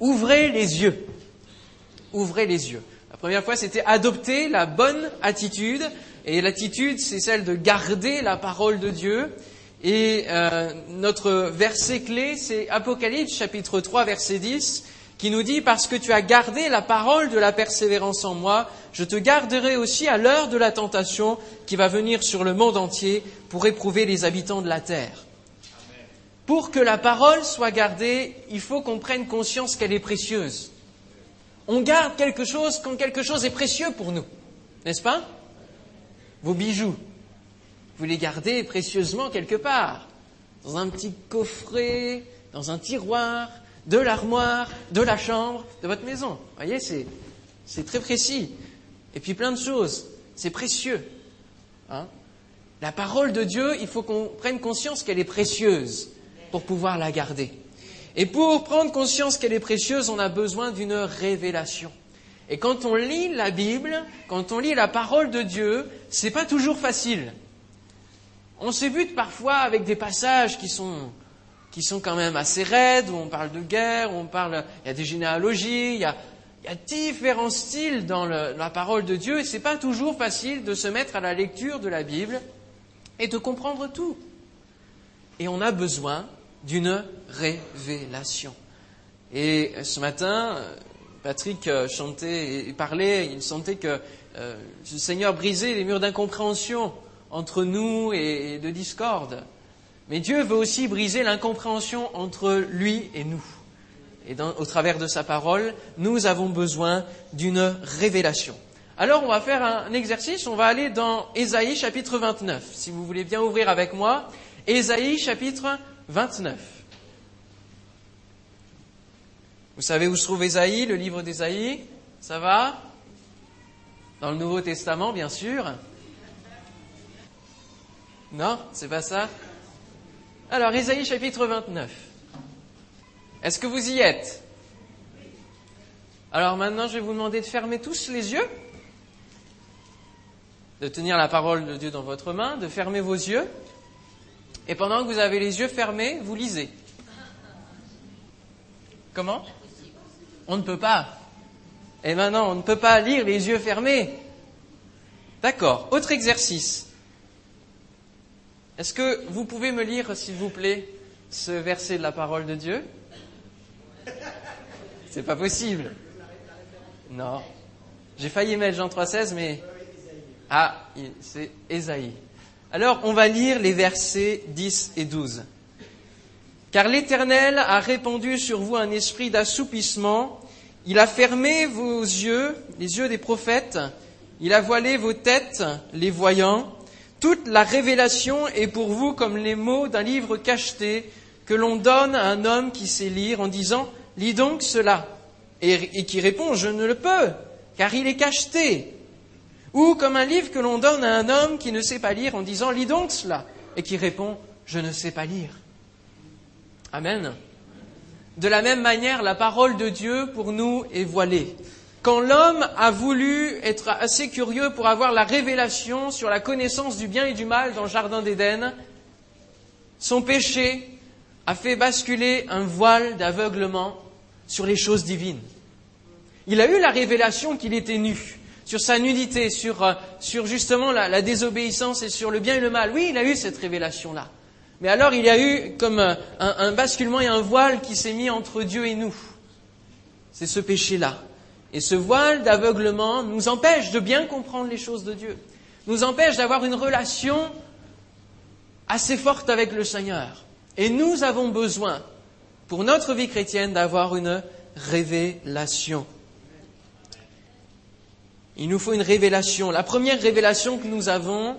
ouvrez les yeux. Ouvrez les yeux. La première fois, c'était adopter la bonne attitude. Et l'attitude, c'est celle de garder la parole de Dieu. Et euh, notre verset clé, c'est Apocalypse chapitre 3, verset 10, qui nous dit, parce que tu as gardé la parole de la persévérance en moi, je te garderai aussi à l'heure de la tentation qui va venir sur le monde entier pour éprouver les habitants de la terre. Pour que la parole soit gardée, il faut qu'on prenne conscience qu'elle est précieuse. On garde quelque chose quand quelque chose est précieux pour nous, n'est-ce pas? Vos bijoux, vous les gardez précieusement quelque part, dans un petit coffret, dans un tiroir, de l'armoire, de la chambre, de votre maison. Vous voyez, c'est, très précis. Et puis plein de choses. C'est précieux. Hein la parole de Dieu, il faut qu'on prenne conscience qu'elle est précieuse pour pouvoir la garder. Et pour prendre conscience qu'elle est précieuse, on a besoin d'une révélation. Et quand on lit la Bible, quand on lit la parole de Dieu, c'est pas toujours facile. On se bute parfois avec des passages qui sont, qui sont quand même assez raides, où on parle de guerre, où on parle, il y a des généalogies, il y a, différents styles dans la parole de Dieu, et c'est pas toujours facile de se mettre à la lecture de la Bible et de comprendre tout. Et on a besoin d'une révélation. Et ce matin, Patrick euh, chantait et parlait, il sentait que euh, le Seigneur brisait les murs d'incompréhension entre nous et de discorde. Mais Dieu veut aussi briser l'incompréhension entre lui et nous. Et au travers de sa parole, nous avons besoin d'une révélation. Alors on va faire un exercice, on va aller dans Ésaïe chapitre 29. Si vous voulez bien ouvrir avec moi, Ésaïe chapitre 29. Vous savez où se trouve Ésaïe, le livre d'Ésaïe? Ça va? Dans le Nouveau Testament, bien sûr. Non, c'est pas ça? Alors, Ésaïe chapitre 29. Est-ce que vous y êtes? Alors maintenant, je vais vous demander de fermer tous les yeux, de tenir la parole de Dieu dans votre main, de fermer vos yeux, et pendant que vous avez les yeux fermés, vous lisez. Comment On ne peut pas. Et maintenant, on ne peut pas lire les yeux fermés. D'accord. Autre exercice. Est-ce que vous pouvez me lire, s'il vous plaît, ce verset de la parole de Dieu? C'est pas possible. Non. J'ai failli mettre Jean 3,16, mais. Ah, c'est Ésaïe. Alors, on va lire les versets 10 et 12. Car l'Éternel a répandu sur vous un esprit d'assoupissement, il a fermé vos yeux, les yeux des prophètes, il a voilé vos têtes, les voyants. Toute la révélation est pour vous comme les mots d'un livre cacheté que l'on donne à un homme qui sait lire en disant Lis donc cela. Et, et qui répond Je ne le peux, car il est cacheté. Ou comme un livre que l'on donne à un homme qui ne sait pas lire en disant Lis donc cela. Et qui répond Je ne sais pas lire. Amen. De la même manière, la parole de Dieu pour nous est voilée. Quand l'homme a voulu être assez curieux pour avoir la révélation sur la connaissance du bien et du mal dans le Jardin d'Éden, son péché a fait basculer un voile d'aveuglement sur les choses divines. Il a eu la révélation qu'il était nu, sur sa nudité, sur, euh, justement la, désobéissance et sur le bien et le mal. Oui, il a eu cette révélation-là. Mais alors il y a eu comme un, un basculement et un voile qui s'est mis entre Dieu et nous. C'est ce péché-là. Et ce voile d'aveuglement nous empêche de bien comprendre les choses de Dieu, nous empêche d'avoir une relation assez forte avec le Seigneur. Et nous avons besoin, pour notre vie chrétienne, d'avoir une révélation. Il nous faut une révélation. La première révélation que nous avons,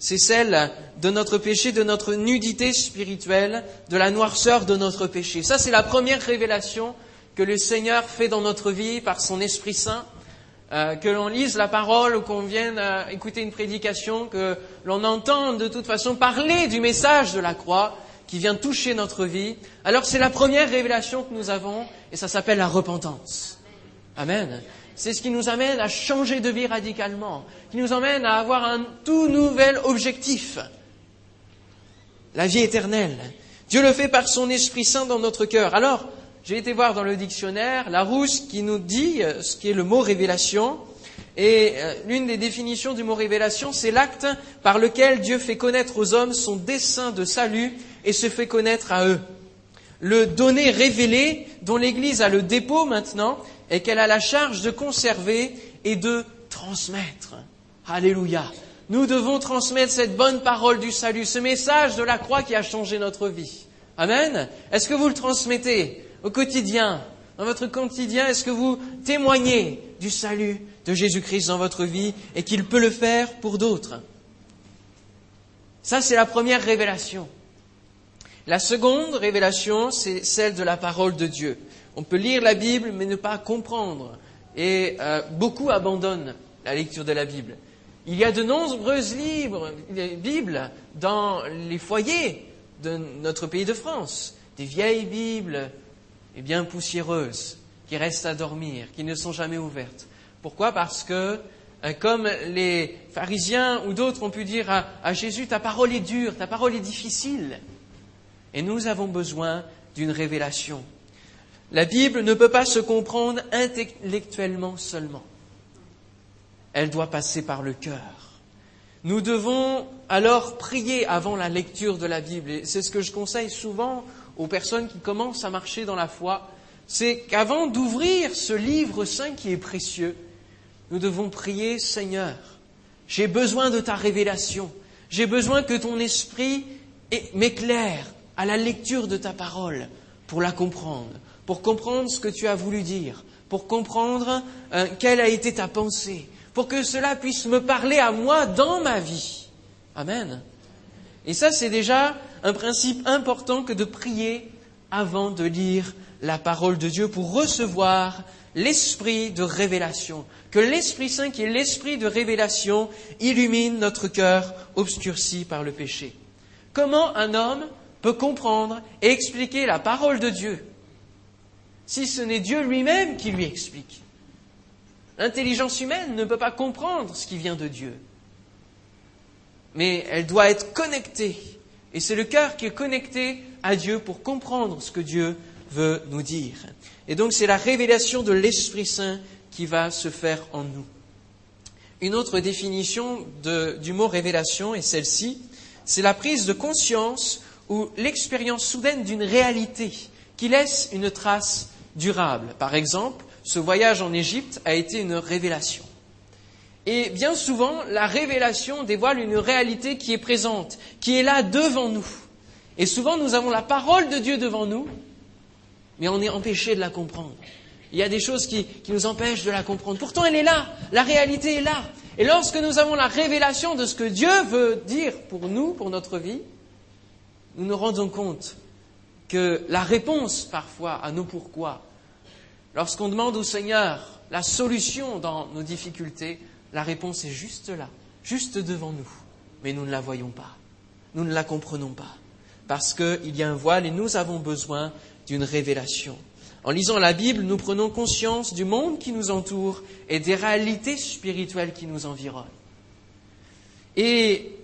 c'est celle de notre péché, de notre nudité spirituelle, de la noirceur de notre péché. Ça, c'est la première révélation que le Seigneur fait dans notre vie par son Esprit Saint, euh, que l'on lise la parole ou qu'on vienne euh, écouter une prédication, que l'on entende de toute façon parler du message de la croix qui vient toucher notre vie. Alors c'est la première révélation que nous avons et ça s'appelle la repentance. Amen. C'est ce qui nous amène à changer de vie radicalement, qui nous amène à avoir un tout nouvel objectif, la vie éternelle. Dieu le fait par son Esprit Saint dans notre cœur. Alors, j'ai été voir dans le dictionnaire la rousse qui nous dit euh, ce qu'est le mot révélation. Et euh, l'une des définitions du mot révélation, c'est l'acte par lequel Dieu fait connaître aux hommes son dessein de salut et se fait connaître à eux. Le donné révélé dont l'Église a le dépôt maintenant et qu'elle a la charge de conserver et de transmettre. Alléluia. Nous devons transmettre cette bonne parole du salut, ce message de la croix qui a changé notre vie. Amen. Est-ce que vous le transmettez au quotidien Dans votre quotidien, est-ce que vous témoignez du salut de Jésus-Christ dans votre vie et qu'il peut le faire pour d'autres? Ça, c'est la première révélation. La seconde révélation, c'est celle de la parole de Dieu. On peut lire la Bible mais ne pas comprendre. Et euh, beaucoup abandonnent la lecture de la Bible. Il y a de nombreuses livres, Bibles dans les foyers de notre pays de France. Des vieilles Bibles, et bien poussiéreuses, qui restent à dormir, qui ne sont jamais ouvertes. Pourquoi? Parce que, euh, comme les pharisiens ou d'autres ont pu dire à Jésus, ta parole est dure, ta parole est difficile. Et nous avons besoin d'une révélation. La Bible ne peut pas se comprendre intellectuellement seulement. Elle doit passer par le cœur. Nous devons alors prier avant la lecture de la Bible. Et c'est ce que je conseille souvent aux personnes qui commencent à marcher dans la foi. C'est qu'avant d'ouvrir ce livre saint qui est précieux, nous devons prier Seigneur, j'ai besoin de ta révélation. J'ai besoin que ton esprit m'éclaire à la lecture de ta parole pour la comprendre pour comprendre ce que tu as voulu dire, pour comprendre euh, quelle a été ta pensée, pour que cela puisse me parler à moi dans ma vie. Amen. Et ça, c'est déjà un principe important que de prier avant de lire la parole de Dieu pour recevoir l'esprit de révélation. Que l'Esprit Saint, qui est l'esprit de révélation, illumine notre cœur obscurci par le péché. Comment un homme peut comprendre et expliquer la parole de Dieu si ce n'est Dieu lui-même qui lui explique. L'intelligence humaine ne peut pas comprendre ce qui vient de Dieu. Mais elle doit être connectée. Et c'est le cœur qui est connecté à Dieu pour comprendre ce que Dieu veut nous dire. Et donc c'est la révélation de l'Esprit Saint qui va se faire en nous. Une autre définition du mot révélation est celle-ci. C'est la prise de conscience ou l'expérience soudaine d'une réalité qui laisse une trace durable. Par exemple, ce voyage en Égypte a été une révélation. Et bien souvent, la révélation dévoile une réalité qui est présente, qui est là devant nous. Et souvent, nous avons la parole de Dieu devant nous, mais on est empêché de la comprendre. Il y a des choses qui, qui, nous empêchent de la comprendre. Pourtant, elle est là, la réalité est là. Et lorsque nous avons la révélation de ce que Dieu veut dire pour nous, pour notre vie, nous nous rendons compte que la réponse parfois à nos pourquoi, lorsqu'on demande au Seigneur la solution dans nos difficultés, la réponse est juste là, juste devant nous, mais nous ne la voyons pas, nous ne la comprenons pas, parce qu'il y a un voile et nous avons besoin d'une révélation. En lisant la Bible, nous prenons conscience du monde qui nous entoure et des réalités spirituelles qui nous environnent. Et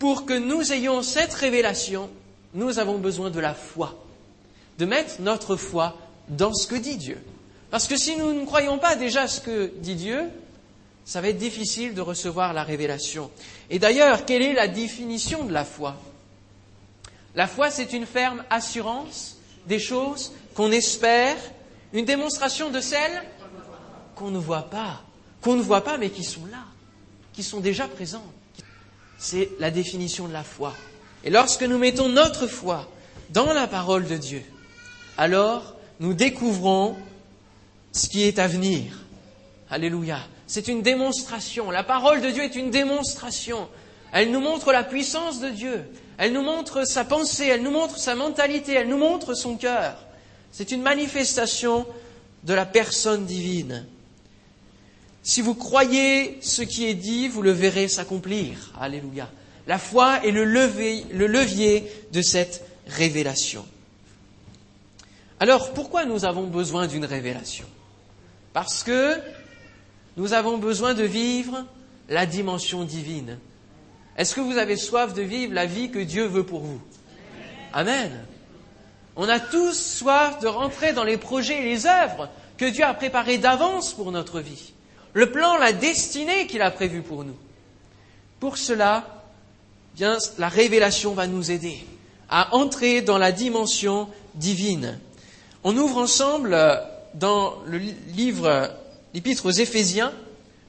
pour que nous ayons cette révélation, nous avons besoin de la foi, de mettre notre foi dans ce que dit Dieu. Parce que si nous ne croyons pas déjà ce que dit Dieu, ça va être difficile de recevoir la révélation. Et d'ailleurs, quelle est la définition de la foi? La foi, c'est une ferme assurance des choses qu'on espère, une démonstration de celles qu'on ne voit pas, qu'on ne voit pas mais qui sont là, qui sont déjà présentes. C'est la définition de la foi. Et lorsque nous mettons notre foi dans la parole de Dieu, alors nous découvrons ce qui est à venir. Alléluia. C'est une démonstration. La parole de Dieu est une démonstration. Elle nous montre la puissance de Dieu. Elle nous montre sa pensée. Elle nous montre sa mentalité. Elle nous montre son cœur. C'est une manifestation de la personne divine. Si vous croyez ce qui est dit, vous le verrez s'accomplir. Alléluia. La foi est le levier, de cette révélation. Alors pourquoi nous avons besoin d'une révélation? Parce que nous avons besoin de vivre la dimension divine. Est-ce que vous avez soif de vivre la vie que Dieu veut pour vous? Amen. On a tous soif de rentrer dans les projets et les œuvres que Dieu a préparés d'avance pour notre vie. Le plan, la destinée qu'il a prévue pour nous. Pour cela, la révélation va nous aider à entrer dans la dimension divine. On ouvre ensemble dans le livre, l'épître aux Éphésiens,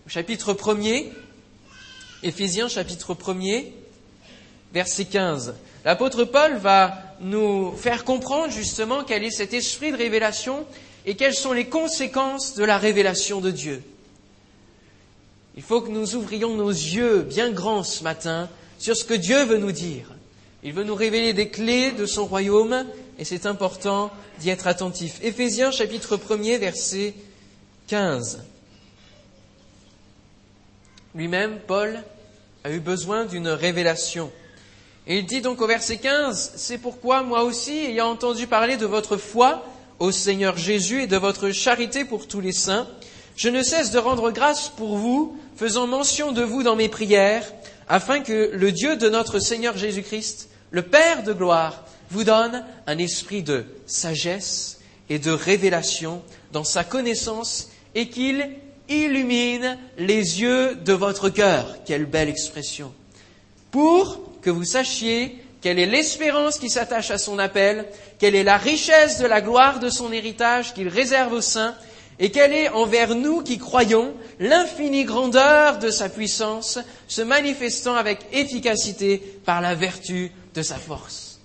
chapitre 1er, Éphésiens chapitre 1er, verset 15. L'apôtre Paul va nous faire comprendre justement quel est cet esprit de révélation et quelles sont les conséquences de la révélation de Dieu. Il faut que nous ouvrions nos yeux bien grands ce matin sur ce que Dieu veut nous dire. Il veut nous révéler des clés de son royaume et c'est important d'y être attentif. Éphésiens chapitre 1er verset 15. Lui-même, Paul, a eu besoin d'une révélation. Et il dit donc au verset 15, C'est pourquoi moi aussi, ayant entendu parler de votre foi au Seigneur Jésus et de votre charité pour tous les saints, je ne cesse de rendre grâce pour vous, faisant mention de vous dans mes prières, afin que le Dieu de notre Seigneur Jésus-Christ, le Père de gloire, vous donne un esprit de sagesse et de révélation dans sa connaissance et qu'il illumine les yeux de votre cœur. Quelle belle expression. Pour que vous sachiez quelle est l'espérance qui s'attache à son appel, quelle est la richesse de la gloire de son héritage qu'il réserve aux saints, et quelle est envers nous qui croyons l'infinie grandeur de sa puissance, se manifestant avec efficacité par la vertu de sa force.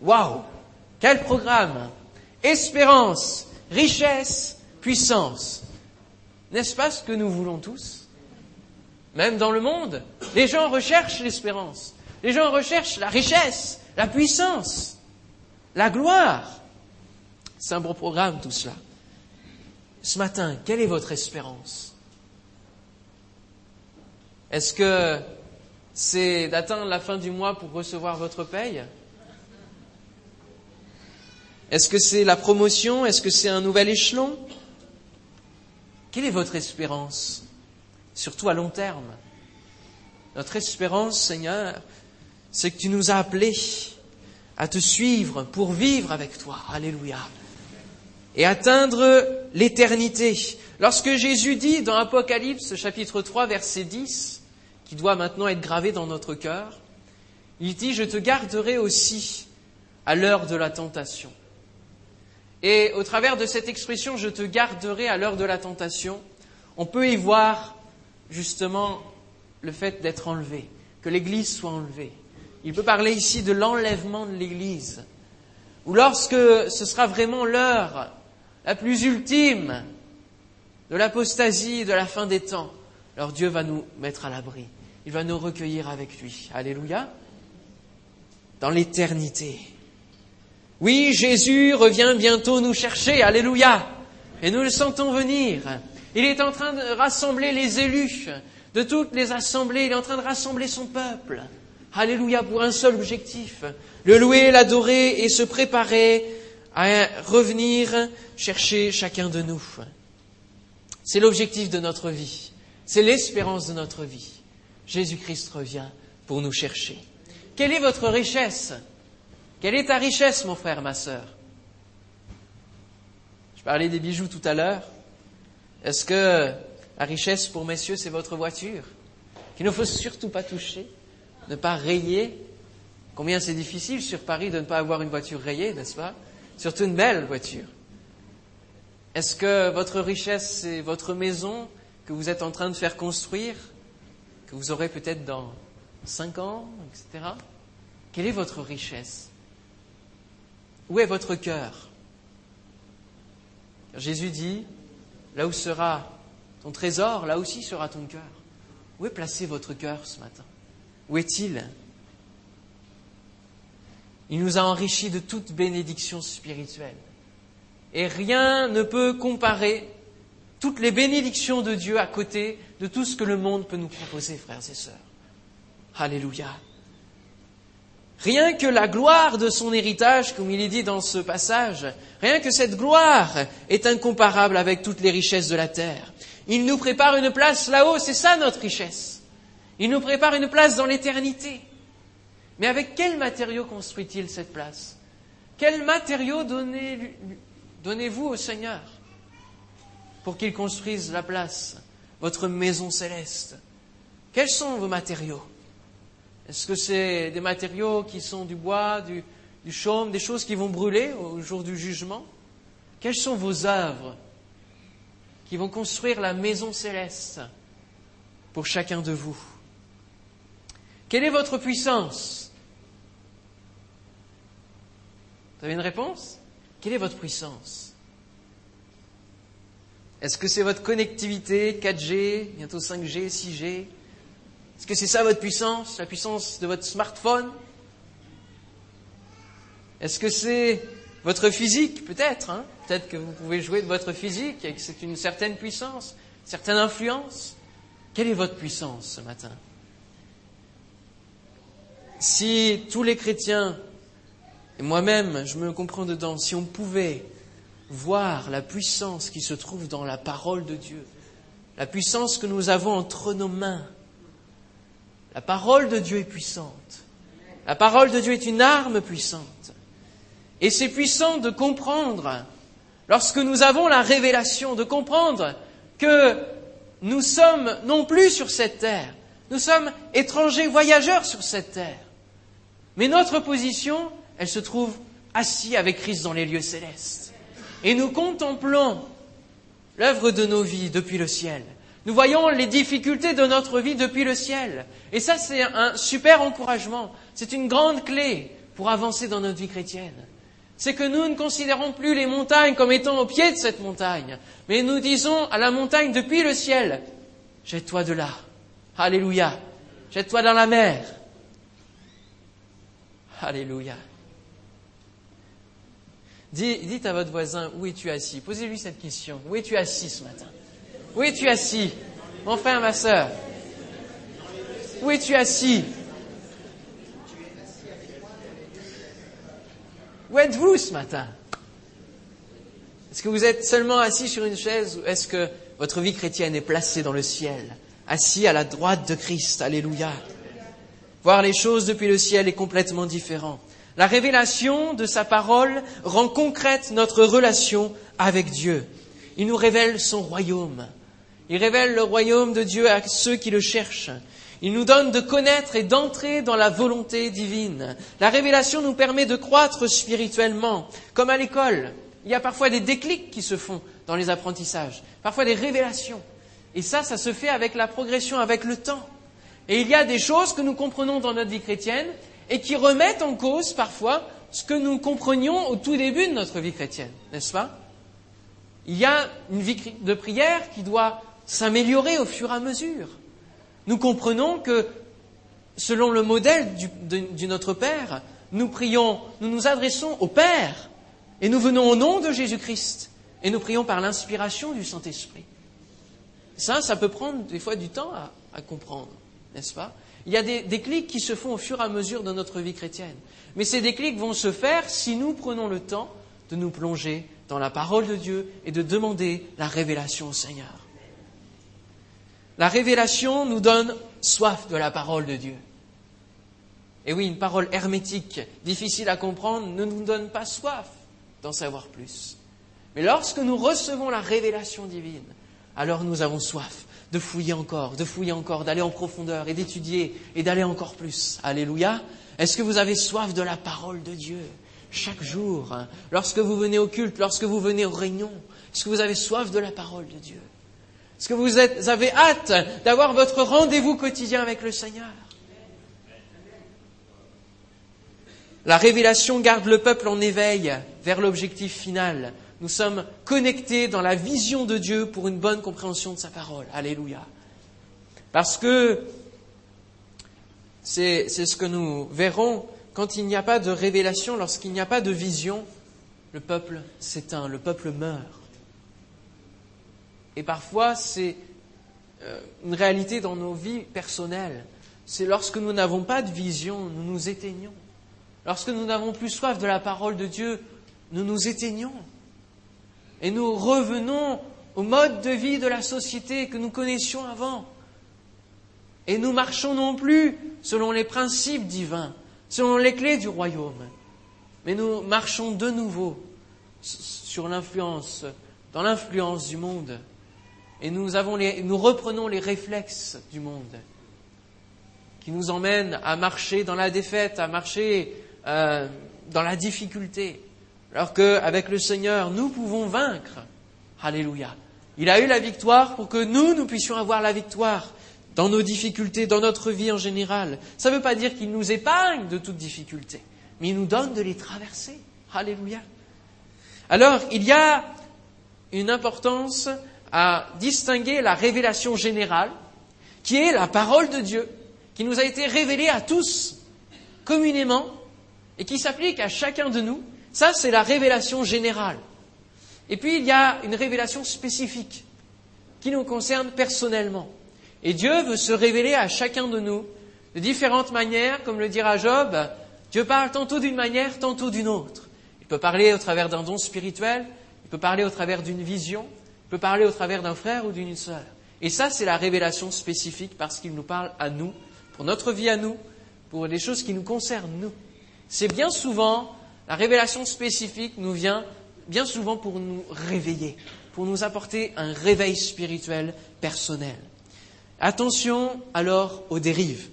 Waouh Quel programme Espérance, richesse, puissance. N'est-ce pas ce que nous voulons tous? Même dans le monde, les gens recherchent l'espérance. Les gens recherchent la richesse, la puissance, la gloire. C'est un beau programme tout cela. Ce matin, quelle est votre espérance? Est-ce que c'est d'atteindre la fin du mois pour recevoir votre paye? Est-ce que c'est la promotion? Est-ce que c'est un nouvel échelon? Quelle est votre espérance? Surtout à long terme. Notre espérance, Seigneur, c'est que tu nous as appelés à te suivre pour vivre avec toi. Alléluia. Et atteindre l'éternité. Lorsque Jésus dit dans Apocalypse chapitre 3 verset 10, qui doit maintenant être gravé dans notre cœur, il dit, je te garderai aussi à l'heure de la tentation. Et au travers de cette expression, je te garderai à l'heure de la tentation, on peut y voir justement le fait d'être enlevé, que l'Église soit enlevée. Il peut parler ici de l'enlèvement de l'Église, ou lorsque ce sera vraiment l'heure la plus ultime de l'apostasie, de la fin des temps, alors Dieu va nous mettre à l'abri. Il va nous recueillir avec lui. Alléluia. Dans l'éternité. Oui, Jésus revient bientôt nous chercher. Alléluia. Et nous le sentons venir. Il est en train de rassembler les élus de toutes les assemblées. Il est en train de rassembler son peuple. Alléluia pour un seul objectif, le louer, l'adorer et se préparer à revenir chercher chacun de nous. C'est l'objectif de notre vie, c'est l'espérance de notre vie. Jésus-Christ revient pour nous chercher. Quelle est votre richesse? Quelle est ta richesse, mon frère, ma sœur? Je parlais des bijoux tout à l'heure. Est-ce que la richesse pour messieurs, c'est votre voiture? Qu'il ne faut surtout pas toucher ne pas rayer? Combien c'est difficile sur Paris de ne pas avoir une voiture rayée, n'est-ce pas? Surtout une belle voiture. Est-ce que votre richesse, c'est votre maison que vous êtes en train de faire construire, que vous aurez peut-être dans cinq ans, etc. Quelle est votre richesse? Où est votre cœur? Jésus dit, là où sera ton trésor, là aussi sera ton cœur. Où est placé votre cœur ce matin? Où est-il Il nous a enrichis de toute bénédiction spirituelle. Et rien ne peut comparer toutes les bénédictions de Dieu à côté de tout ce que le monde peut nous proposer, frères et sœurs. Alléluia. Rien que la gloire de son héritage, comme il est dit dans ce passage, rien que cette gloire est incomparable avec toutes les richesses de la terre. Il nous prépare une place là-haut, c'est ça notre richesse. Il nous prépare une place dans l'éternité. Mais avec quel matériau construit-il cette place? Quels matériaux donnez-vous au Seigneur pour qu'il construise la place, votre maison céleste? Quels sont vos matériaux? Est-ce que c'est des matériaux qui sont du bois, du, du chaume, des choses qui vont brûler au jour du jugement? Quelles sont vos œuvres qui vont construire la maison céleste pour chacun de vous? Quelle est votre puissance? Vous avez une réponse? Quelle est votre puissance? Est-ce que c'est votre connectivité 4G, bientôt 5G, 6G Est-ce que c'est ça votre puissance? La puissance de votre smartphone? Est-ce que c'est votre physique? Peut-être. Hein? Peut-être que vous pouvez jouer de votre physique et que c'est une certaine puissance, une certaine influence. Quelle est votre puissance ce matin? Si tous les chrétiens et moi-même, je me comprends dedans, si on pouvait voir la puissance qui se trouve dans la parole de Dieu, la puissance que nous avons entre nos mains, la parole de Dieu est puissante. La parole de Dieu est une arme puissante. Et c'est puissant de comprendre, lorsque nous avons la révélation, de comprendre que nous sommes non plus sur cette terre, nous sommes étrangers, voyageurs sur cette terre. Mais notre position, elle se trouve assis avec Christ dans les lieux célestes. Et nous contemplons l'œuvre de nos vies depuis le ciel. Nous voyons les difficultés de notre vie depuis le ciel. Et ça, c'est un super encouragement. C'est une grande clé pour avancer dans notre vie chrétienne. C'est que nous ne considérons plus les montagnes comme étant au pied de cette montagne, mais nous disons à la montagne depuis le ciel, jette-toi de là. Alléluia. Jette-toi dans la mer. Alléluia. Dites à votre voisin, où es-tu assis? Posez-lui cette question. Où es-tu assis ce matin? Où es-tu assis? Mon frère, ma sœur. Où es-tu assis? Où êtes-vous ce matin? Est-ce que vous êtes seulement assis sur une chaise ou est-ce que votre vie chrétienne est placée dans le ciel Assis à la droite de Christ, alléluia. Voir les choses depuis le ciel est complètement différent. La révélation de sa parole rend concrète notre relation avec Dieu. Il nous révèle son royaume. Il révèle le royaume de Dieu à ceux qui le cherchent. Il nous donne de connaître et d'entrer dans la volonté divine. La révélation nous permet de croître spirituellement, comme à l'école. Il y a parfois des déclics qui se font dans les apprentissages, parfois des révélations. Et ça, ça se fait avec la progression, avec le temps. Et il y a des choses que nous comprenons dans notre vie chrétienne et qui remettent en cause parfois ce que nous comprenions au tout début de notre vie chrétienne, n'est-ce pas? Il y a une vie de prière qui doit s'améliorer au fur et à mesure. Nous comprenons que, selon le modèle de, notre Père, nous prions, nous nous adressons au Père, et nous venons au nom de Jésus-Christ, et nous prions par l'inspiration du Saint-Esprit. Ça, ça peut prendre des fois du temps à, à comprendre, n'est-ce pas? Il y a des déclics qui se font au fur et à mesure de notre vie chrétienne. Mais ces déclics vont se faire si nous prenons le temps de nous plonger dans la parole de Dieu et de demander la révélation au Seigneur. La révélation nous donne soif de la parole de Dieu. Et oui, une parole hermétique, difficile à comprendre, ne nous donne pas soif d'en savoir plus. Mais lorsque nous recevons la révélation divine, alors nous avons soif de fouiller encore, de fouiller encore, d'aller en profondeur et d'étudier et d'aller encore plus. Alléluia. Est-ce que vous avez soif de la parole de Dieu chaque jour, hein? lorsque vous venez au culte, lorsque vous venez aux réunions Est-ce que vous avez soif de la parole de Dieu? Est-ce que vous avez hâte d'avoir votre rendez-vous quotidien avec le Seigneur? La révélation garde le peuple en éveil vers l'objectif final, nous sommes connectés dans la vision de Dieu pour une bonne compréhension de sa parole. Alléluia. Parce que c'est ce que nous verrons quand il n'y a pas de révélation, lorsqu'il n'y a pas de vision, le peuple s'éteint, le peuple meurt. Et parfois, c'est euh, une réalité dans nos vies personnelles. C'est lorsque nous n'avons pas de vision, nous nous éteignons. Lorsque nous n'avons plus soif de la parole de Dieu, nous nous éteignons et nous revenons au mode de vie de la société que nous connaissions avant. Et nous marchons non plus selon les principes divins, selon les clés du royaume. mais nous marchons de nouveau sur l'influence, dans l'influence du monde, et nous, reprenons les réflexes du monde qui nous emmènent à marcher dans la défaite, à marcher euh, dans la difficulté, alors qu'avec le Seigneur, nous pouvons vaincre. Alléluia. Il a eu la victoire pour que nous, nous puissions avoir la victoire dans nos difficultés, dans notre vie en général. Ça ne veut pas dire qu'il nous épargne de toute difficulté, mais il nous donne de les traverser. Alléluia. Alors, il y a une importance à distinguer la révélation générale, qui est la parole de Dieu, qui nous a été révélée à tous, communément, et qui s'applique à chacun de nous. Ça, c'est la révélation générale. Et puis, il y a une révélation spécifique, qui nous concerne personnellement. Et Dieu veut se révéler à chacun de nous de différentes manières, comme le dira Job. Dieu parle tantôt d'une manière, tantôt d'une autre. Il peut parler au travers d'un don spirituel, il peut parler au travers d'une vision, il peut parler au travers d'un frère ou d'une sœur. Et ça, c'est la révélation spécifique parce qu'il nous parle à nous, pour notre vie à nous, pour les choses qui nous concernent nous. C'est bien souvent, la révélation spécifique nous vient bien souvent pour nous réveiller, pour nous apporter un réveil spirituel personnel. Attention alors aux dérives,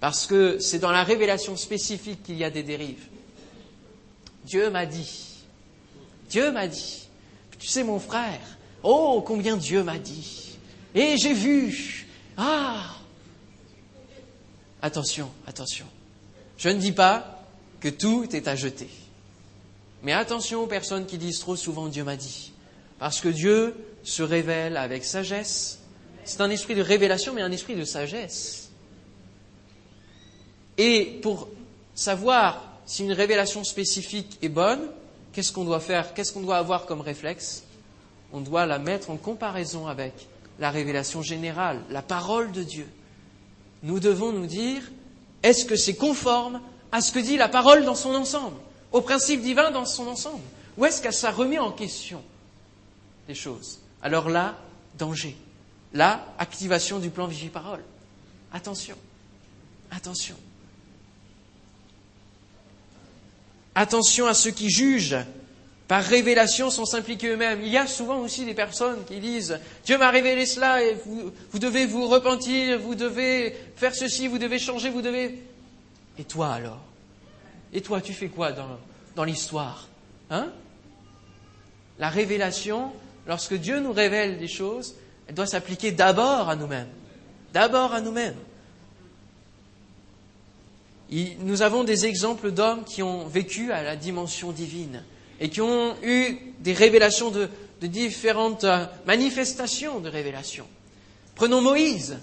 parce que c'est dans la révélation spécifique qu'il y a des dérives. Dieu m'a dit, Dieu m'a dit, tu sais mon frère, oh combien Dieu m'a dit, et j'ai vu, ah Attention, attention. Je ne dis pas que tout est à jeter. Mais attention aux personnes qui disent trop souvent Dieu m'a dit. Parce que Dieu se révèle avec sagesse, c'est un esprit de révélation, mais un esprit de sagesse. Et pour savoir si une révélation spécifique est bonne, qu'est-ce qu'on doit faire? Qu'est-ce qu'on doit avoir comme réflexe? On doit la mettre en comparaison avec la révélation générale, la parole de Dieu. Nous devons nous dire, est-ce que c'est conforme à ce que dit la parole dans son ensemble, au principe divin dans son ensemble Ou est-ce que ça remet en question les choses Alors là, danger la activation du plan Vigiparole. Attention, attention. Attention à ceux qui jugent par révélation sans s'impliquer eux-mêmes. Il y a souvent aussi des personnes qui disent Dieu m'a révélé cela et vous, devez vous repentir, vous devez faire ceci, vous devez changer, vous devez. Et toi alors? Et toi, tu fais quoi dans, l'histoire? Hein? La révélation, lorsque Dieu nous révèle des choses, elle doit s'appliquer d'abord à nous-mêmes. D'abord à nous-mêmes. Nous avons des exemples d'hommes qui ont vécu à la dimension divine et qui ont eu des révélations de, de différentes euh, manifestations de révélations. Prenons Moïse.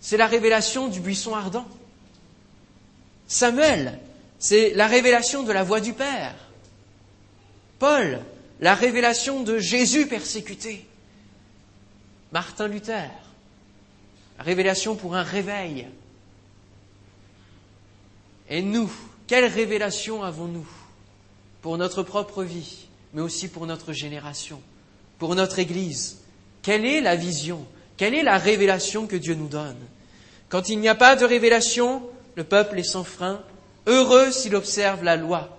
C'est la révélation du buisson ardent. Samuel, c'est la révélation de la voix du Père. Paul, la révélation de Jésus persécuté. Martin Luther, révélation pour un réveil. Et nous, quelle révélation avons-nous pour notre propre vie, mais aussi pour notre génération, pour notre Église? Quelle est la vision? Quelle est la révélation que Dieu nous donne? Quand il n'y a pas de révélation, le peuple est sans frein, heureux s'il observe la loi.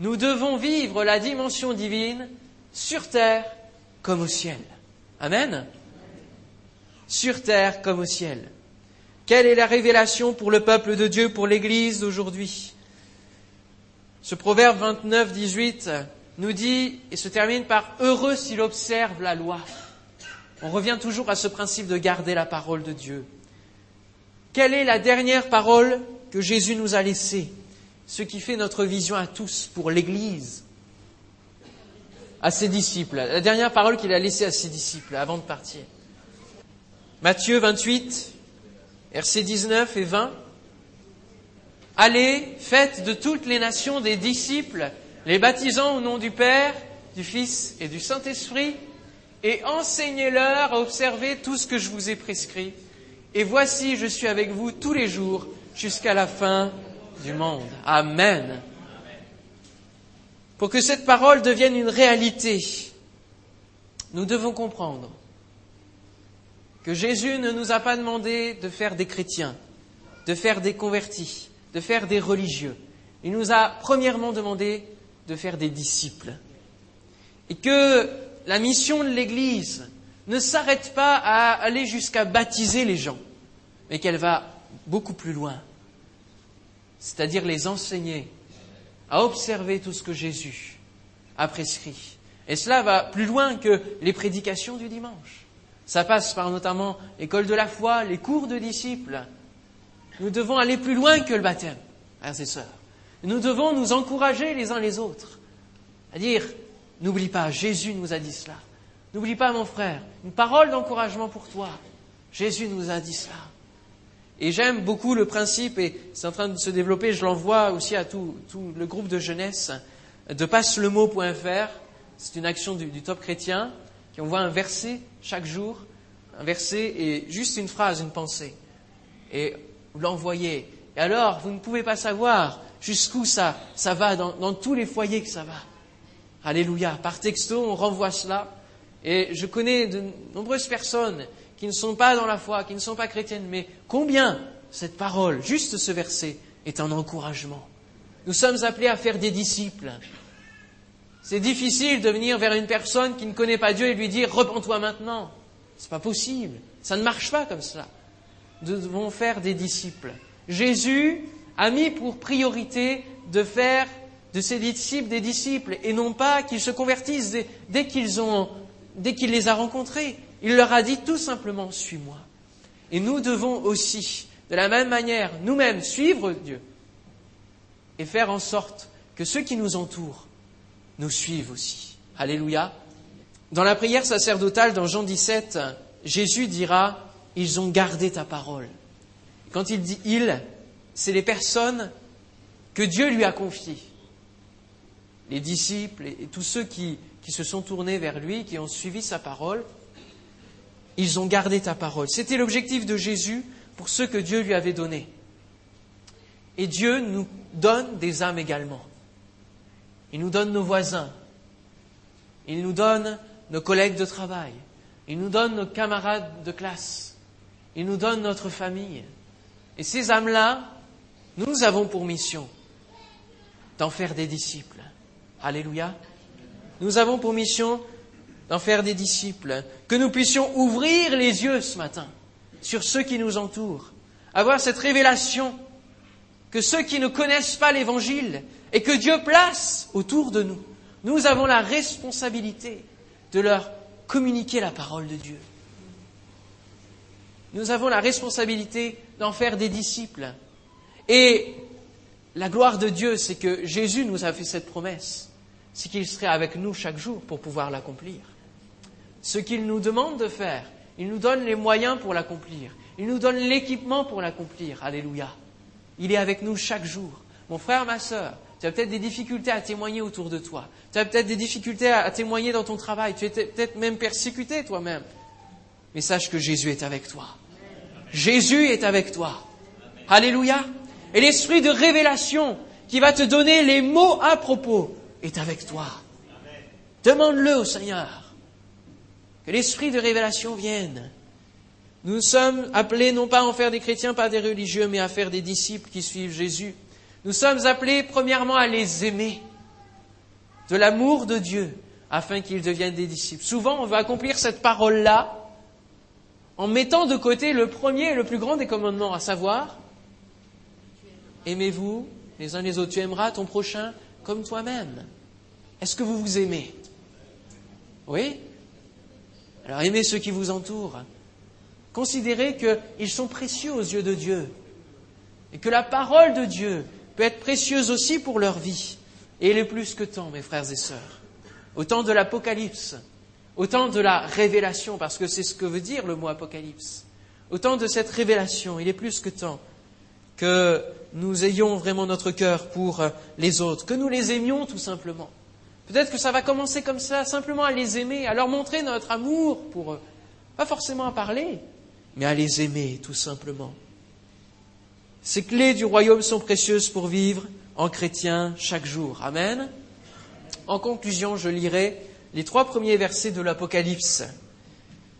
Nous devons vivre la dimension divine sur terre comme au ciel. Amen sur terre comme au ciel. Quelle est la révélation pour le peuple de Dieu, pour l'Église d'aujourd'hui? Ce proverbe 29, 18 nous dit et se termine par Heureux s'il observe la loi. On revient toujours à ce principe de garder la parole de Dieu. Quelle est la dernière parole que Jésus nous a laissée? Ce qui fait notre vision à tous pour l'Église, à ses disciples. La dernière parole qu'il a laissée à ses disciples avant de partir. Matthieu 28, versets 19 et 20. Allez, faites de toutes les nations des disciples, les baptisant au nom du Père, du Fils et du Saint-Esprit, et enseignez-leur à observer tout ce que je vous ai prescrit. Et voici, je suis avec vous tous les jours jusqu'à la fin du monde. Amen. Pour que cette parole devienne une réalité, nous devons comprendre que Jésus ne nous a pas demandé de faire des chrétiens, de faire des convertis, de faire des religieux, Il nous a premièrement demandé de faire des disciples. Et que la mission de l'Église ne s'arrête pas à aller jusqu'à baptiser les gens, mais qu'elle va beaucoup plus loin, c'est-à-dire les enseigner à observer tout ce que Jésus a prescrit. Et cela va plus loin que les prédications du dimanche. Ça passe par notamment l'école de la foi, les cours de disciples. Nous devons aller plus loin que le baptême, frères et sœurs. Nous devons nous encourager les uns les autres. À dire, n'oublie pas, Jésus nous a dit cela. N'oublie pas, mon frère, une parole d'encouragement pour toi. Jésus nous a dit cela. Et j'aime beaucoup le principe, et c'est en train de se développer, je l'envoie aussi à tout, le groupe de jeunesse, de passelemot.fr. C'est une action du, top chrétien qui envoie un verset chaque jour, un verset et juste une phrase, une pensée. Et vous l'envoyez. Et alors, vous ne pouvez pas savoir jusqu'où ça, ça va, dans tous les foyers que ça va. Alléluia. Par texto, on renvoie cela. Et je connais de nombreuses personnes qui ne sont pas dans la foi, qui ne sont pas chrétiennes, mais combien cette parole, juste ce verset, est un encouragement. Nous sommes appelés à faire des disciples. C'est difficile de venir vers une personne qui ne connaît pas Dieu et lui dire repens-toi maintenant. C'est pas possible. Ça ne marche pas comme cela. Nous devons faire des disciples. Jésus a mis pour priorité de faire de ses disciples des disciples et non pas qu'ils se convertissent dès, qu'ils ont, dès qu'il les a rencontrés. Il leur a dit tout simplement suis-moi. Et nous devons aussi, de la même manière, nous-mêmes suivre Dieu et faire en sorte que ceux qui nous entourent nous suivent aussi. Alléluia. Dans la prière sacerdotale, dans Jean 17, Jésus dira, ils ont gardé ta parole. Quand il dit ils, c'est les personnes que Dieu lui a confiées. Les disciples et tous ceux qui, se sont tournés vers lui, qui ont suivi sa parole, ils ont gardé ta parole. C'était l'objectif de Jésus pour ceux que Dieu lui avait donnés. Et Dieu nous donne des âmes également. Il nous donne nos voisins. Il nous donne nos collègues de travail. Il nous donne nos camarades de classe. Il nous donne notre famille. Et ces âmes-là, nous avons pour mission d'en faire des disciples. Alléluia. Nous avons pour mission d'en faire des disciples, que nous puissions ouvrir les yeux ce matin sur ceux qui nous entourent, avoir cette révélation que ceux qui ne connaissent pas l'Évangile et que Dieu place autour de nous, nous avons la responsabilité de leur communiquer la parole de Dieu. Nous avons la responsabilité d'en faire des disciples. Et la gloire de Dieu, c'est que Jésus nous a fait cette promesse, c'est qu'il serait avec nous chaque jour pour pouvoir l'accomplir ce qu'il nous demande de faire. Il nous donne les moyens pour l'accomplir. Il nous donne l'équipement pour l'accomplir. Alléluia. Il est avec nous chaque jour. Mon frère, ma sœur, tu as peut-être des difficultés à témoigner autour de toi. Tu as peut-être des difficultés à témoigner dans ton travail. Tu es peut-être même persécuté toi-même. Mais sache que Jésus est avec toi. Jésus est avec toi. Alléluia. Et l'esprit de révélation qui va te donner les mots à propos est avec toi. Demande-le au Seigneur. Que l'esprit de révélation vienne. Nous sommes appelés non pas à en faire des chrétiens, pas des religieux, mais à faire des disciples qui suivent Jésus. Nous sommes appelés premièrement à les aimer de l'amour de Dieu afin qu'ils deviennent des disciples. Souvent, on veut accomplir cette parole-là en mettant de côté le premier et le plus grand des commandements, à savoir, aimez-vous les uns les autres, tu aimeras ton prochain comme toi-même. Est-ce que vous vous aimez? Oui? Alors aimez ceux qui vous entourent. Considérez qu'ils sont précieux aux yeux de Dieu. Et que la parole de Dieu peut être précieuse aussi pour leur vie. Et elle est plus que temps, mes frères et sœurs. Au temps de l'Apocalypse, au temps de la révélation, parce que c'est ce que veut dire le mot Apocalypse. Au temps de cette révélation, il est plus que temps que nous ayons vraiment notre cœur pour les autres, que nous les aimions tout simplement. Peut-être que ça va commencer comme ça, simplement à les aimer, à leur montrer notre amour pour eux. Pas forcément à parler, mais à les aimer tout simplement. Ces clés du royaume sont précieuses pour vivre en chrétien chaque jour. Amen. En conclusion, je lirai les trois premiers versets de l'Apocalypse.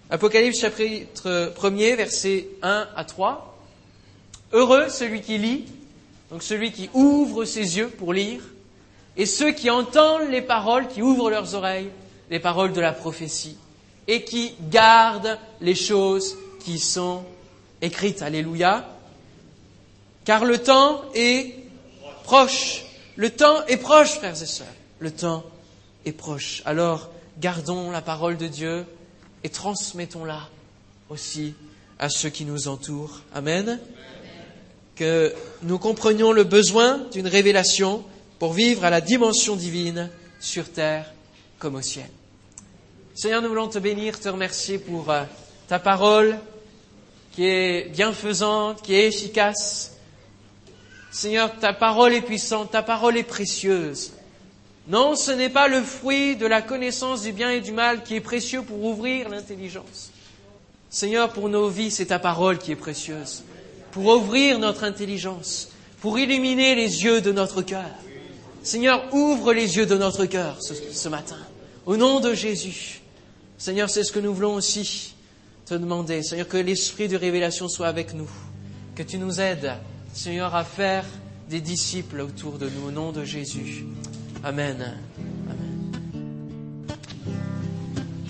Apocalypse chapitre 1er, versets 1 à 3. Heureux celui qui lit donc celui qui ouvre ses yeux pour lire, et ceux qui entendent les paroles, qui ouvrent leurs oreilles, les paroles de la prophétie, et qui gardent les choses qui sont écrites. Alléluia. Car le temps est proche. Le temps est proche, frères et sœurs. Le temps est proche. Alors, gardons la parole de Dieu et transmettons-la aussi à ceux qui nous entourent. Amen. Que nous comprenions le besoin d'une révélation pour vivre à la dimension divine sur terre comme au ciel. Seigneur, nous voulons te bénir, te remercier pour euh, ta parole qui est bienfaisante, qui est efficace. Seigneur, ta parole est puissante, ta parole est précieuse. Non, ce n'est pas le fruit de la connaissance du bien et du mal qui est précieux pour ouvrir l'intelligence. Seigneur, pour nos vies, c'est ta parole qui est précieuse, pour ouvrir notre intelligence, pour illuminer les yeux de notre cœur. Seigneur, ouvre les yeux de notre cœur ce, matin, au nom de Jésus. Seigneur, c'est ce que nous voulons aussi te demander. Seigneur, que l'esprit de révélation soit avec nous, que tu nous aides, Seigneur, à faire des disciples autour de nous, au nom de Jésus. Amen. Amen.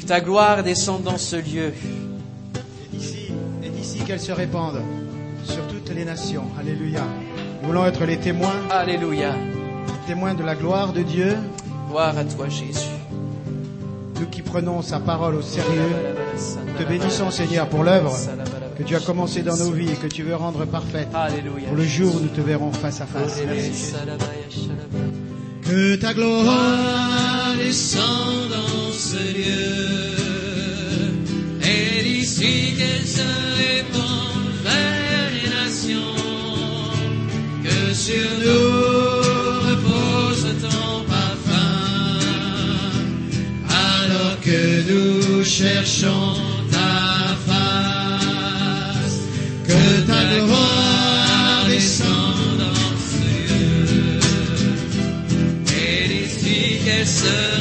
Que ta gloire descende dans ce lieu qu'elles se répandent sur toutes les nations. Alléluia. Nous voulons être les témoins. Alléluia. Témoins de la gloire de Dieu. Gloire à toi, Jésus. Nous qui prenons sa parole au sérieux, te bénissons, Seigneur, pour l'œuvre que tu as commencé dans nos vies et que tu veux rendre parfaite. Alléluia. Pour le jour où nous te verrons face à face. Merci. Que ta gloire descende dans ce lieu. Et d'ici qu'elle se sur nous repose ton parfum, alors que nous cherchons ta face, que ta gloire descende dans cieux, et d'ici qu'elle se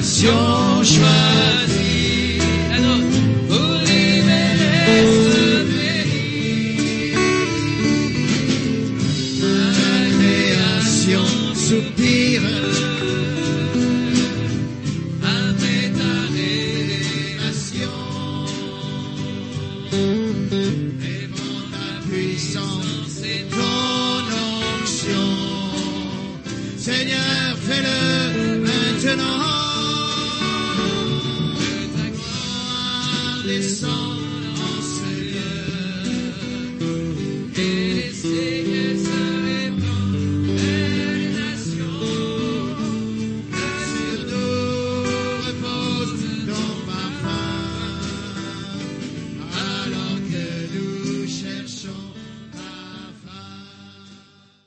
nations, chemin.